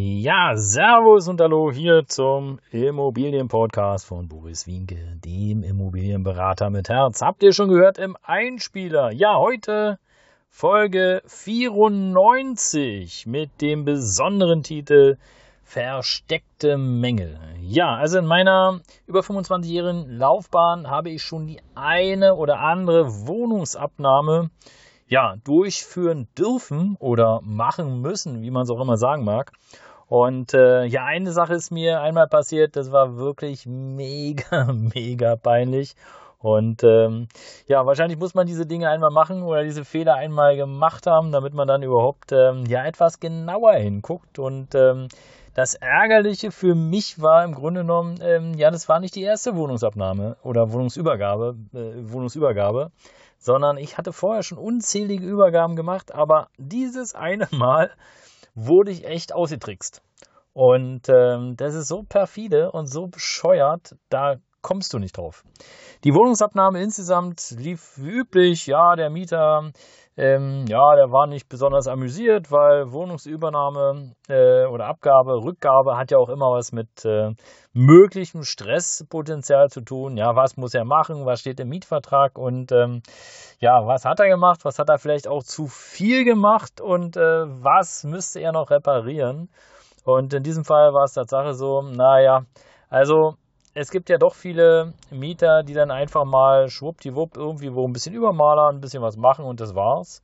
Ja, Servus und Hallo hier zum Immobilienpodcast von Boris Wienke, dem Immobilienberater mit Herz. Habt ihr schon gehört im Einspieler? Ja, heute Folge 94 mit dem besonderen Titel Versteckte Mängel. Ja, also in meiner über 25-jährigen Laufbahn habe ich schon die eine oder andere Wohnungsabnahme ja, durchführen dürfen oder machen müssen, wie man es auch immer sagen mag. Und äh, ja, eine Sache ist mir einmal passiert, das war wirklich mega, mega peinlich. Und ähm, ja, wahrscheinlich muss man diese Dinge einmal machen oder diese Fehler einmal gemacht haben, damit man dann überhaupt ähm, ja etwas genauer hinguckt. Und ähm, das Ärgerliche für mich war im Grunde genommen, ähm, ja, das war nicht die erste Wohnungsabnahme oder Wohnungsübergabe, äh, Wohnungsübergabe, sondern ich hatte vorher schon unzählige Übergaben gemacht, aber dieses eine Mal wurde ich echt ausgetrickst. Und ähm, das ist so perfide und so bescheuert, da kommst du nicht drauf. Die Wohnungsabnahme insgesamt lief wie üblich. Ja, der Mieter ähm, ja, der war nicht besonders amüsiert, weil Wohnungsübernahme äh, oder Abgabe, Rückgabe hat ja auch immer was mit äh, möglichem Stresspotenzial zu tun. Ja, was muss er machen? Was steht im Mietvertrag? Und ähm, ja, was hat er gemacht? Was hat er vielleicht auch zu viel gemacht? Und äh, was müsste er noch reparieren? Und in diesem Fall war es Tatsache so, naja, also es gibt ja doch viele Mieter, die dann einfach mal schwuppdiwupp irgendwie wo ein bisschen übermalern, ein bisschen was machen und das war's,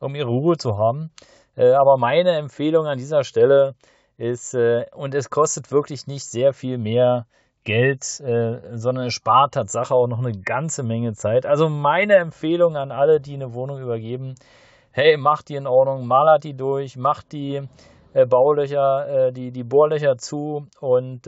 um ihre Ruhe zu haben. Äh, aber meine Empfehlung an dieser Stelle ist, äh, und es kostet wirklich nicht sehr viel mehr Geld, äh, sondern es spart Tatsache auch noch eine ganze Menge Zeit. Also meine Empfehlung an alle, die eine Wohnung übergeben, hey, macht die in Ordnung, malert die durch, macht die Baulöcher, die, die Bohrlöcher zu und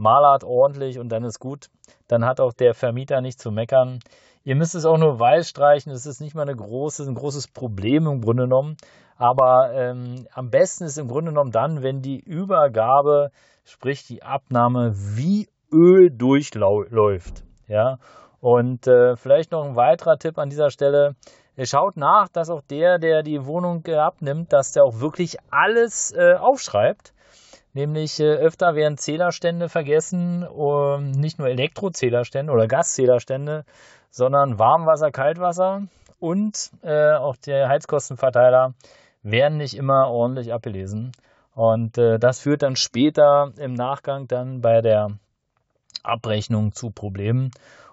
malert ordentlich und dann ist gut. Dann hat auch der Vermieter nicht zu meckern. Ihr müsst es auch nur weiß streichen. Das ist nicht mal eine große, ein großes Problem im Grunde genommen. Aber ähm, am besten ist im Grunde genommen dann, wenn die Übergabe, sprich die Abnahme, wie Öl durchläuft. Ja. Und äh, vielleicht noch ein weiterer Tipp an dieser Stelle. Schaut nach, dass auch der, der die Wohnung abnimmt, dass der auch wirklich alles äh, aufschreibt. Nämlich äh, öfter werden Zählerstände vergessen, um, nicht nur Elektrozählerstände oder Gaszählerstände, sondern Warmwasser, Kaltwasser und äh, auch der Heizkostenverteiler werden nicht immer ordentlich abgelesen. Und äh, das führt dann später im Nachgang dann bei der Abrechnung zu Problemen.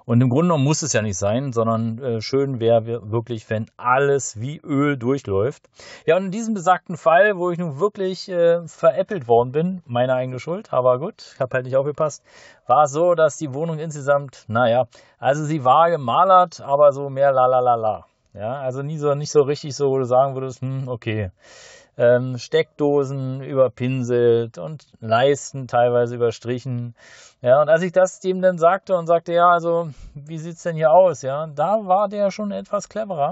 Und im Grunde genommen muss es ja nicht sein, sondern äh, schön wäre wirklich, wenn alles wie Öl durchläuft. Ja, und in diesem besagten Fall, wo ich nun wirklich äh, veräppelt worden bin, meine eigene Schuld, aber gut, ich habe halt nicht aufgepasst, war es so, dass die Wohnung insgesamt, naja, also sie war gemalert, aber so mehr la la la la. Ja, also nie so, nicht so richtig so, wo du sagen würdest, hm, okay ähm, Steckdosen überpinselt und Leisten teilweise überstrichen. Ja, und als ich das dem dann sagte und sagte, ja, also, wie sieht's denn hier aus? Ja, da war der schon etwas cleverer.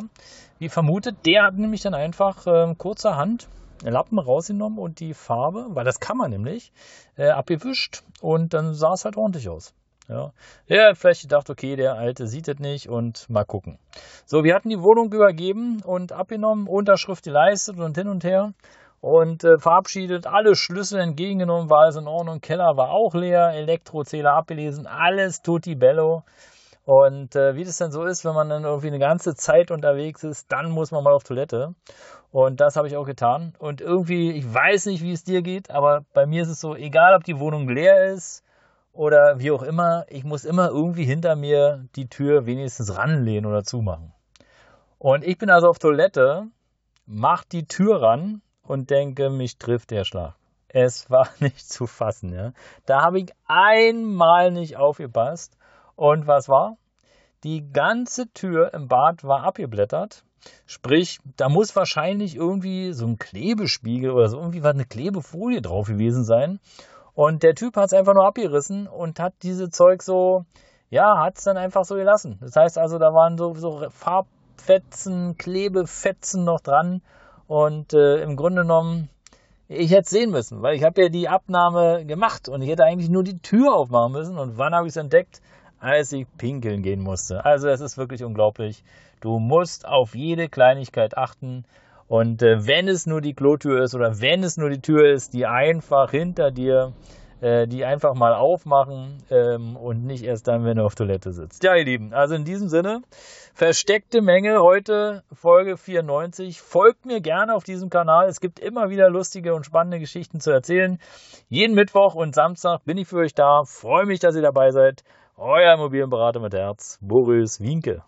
Wie vermutet, der hat nämlich dann einfach ähm, kurzerhand Lappen rausgenommen und die Farbe, weil das kann man nämlich, äh, abgewischt und dann sah es halt ordentlich aus. Ja. Er hat vielleicht gedacht, okay, der Alte sieht es nicht und mal gucken. So, wir hatten die Wohnung übergeben und abgenommen, Unterschrift geleistet und hin und her und äh, verabschiedet, alle Schlüssel entgegengenommen, war alles in Ordnung, Keller war auch leer, Elektrozähler abgelesen, alles tutti bello. Und äh, wie das dann so ist, wenn man dann irgendwie eine ganze Zeit unterwegs ist, dann muss man mal auf Toilette. Und das habe ich auch getan. Und irgendwie, ich weiß nicht, wie es dir geht, aber bei mir ist es so, egal ob die Wohnung leer ist, oder wie auch immer, ich muss immer irgendwie hinter mir die Tür wenigstens ranlehnen oder zumachen. Und ich bin also auf Toilette, mach die Tür ran und denke, mich trifft der Schlag. Es war nicht zu fassen, ja. Da habe ich einmal nicht aufgepasst. Und was war? Die ganze Tür im Bad war abgeblättert. Sprich, da muss wahrscheinlich irgendwie so ein Klebespiegel oder so irgendwie was eine Klebefolie drauf gewesen sein. Und der Typ hat es einfach nur abgerissen und hat diese Zeug so, ja, hat es dann einfach so gelassen. Das heißt also, da waren so, so Farbfetzen, Klebefetzen noch dran. Und äh, im Grunde genommen, ich hätte es sehen müssen, weil ich habe ja die Abnahme gemacht und ich hätte eigentlich nur die Tür aufmachen müssen. Und wann habe ich es entdeckt? Als ich pinkeln gehen musste. Also es ist wirklich unglaublich. Du musst auf jede Kleinigkeit achten. Und äh, wenn es nur die Klotür ist oder wenn es nur die Tür ist, die einfach hinter dir äh, die einfach mal aufmachen ähm, und nicht erst dann, wenn du auf Toilette sitzt. Ja, ihr Lieben, also in diesem Sinne, versteckte Menge heute Folge 94. Folgt mir gerne auf diesem Kanal. Es gibt immer wieder lustige und spannende Geschichten zu erzählen. Jeden Mittwoch und Samstag bin ich für euch da. Freue mich, dass ihr dabei seid. Euer Immobilienberater mit Herz, Boris Wienke.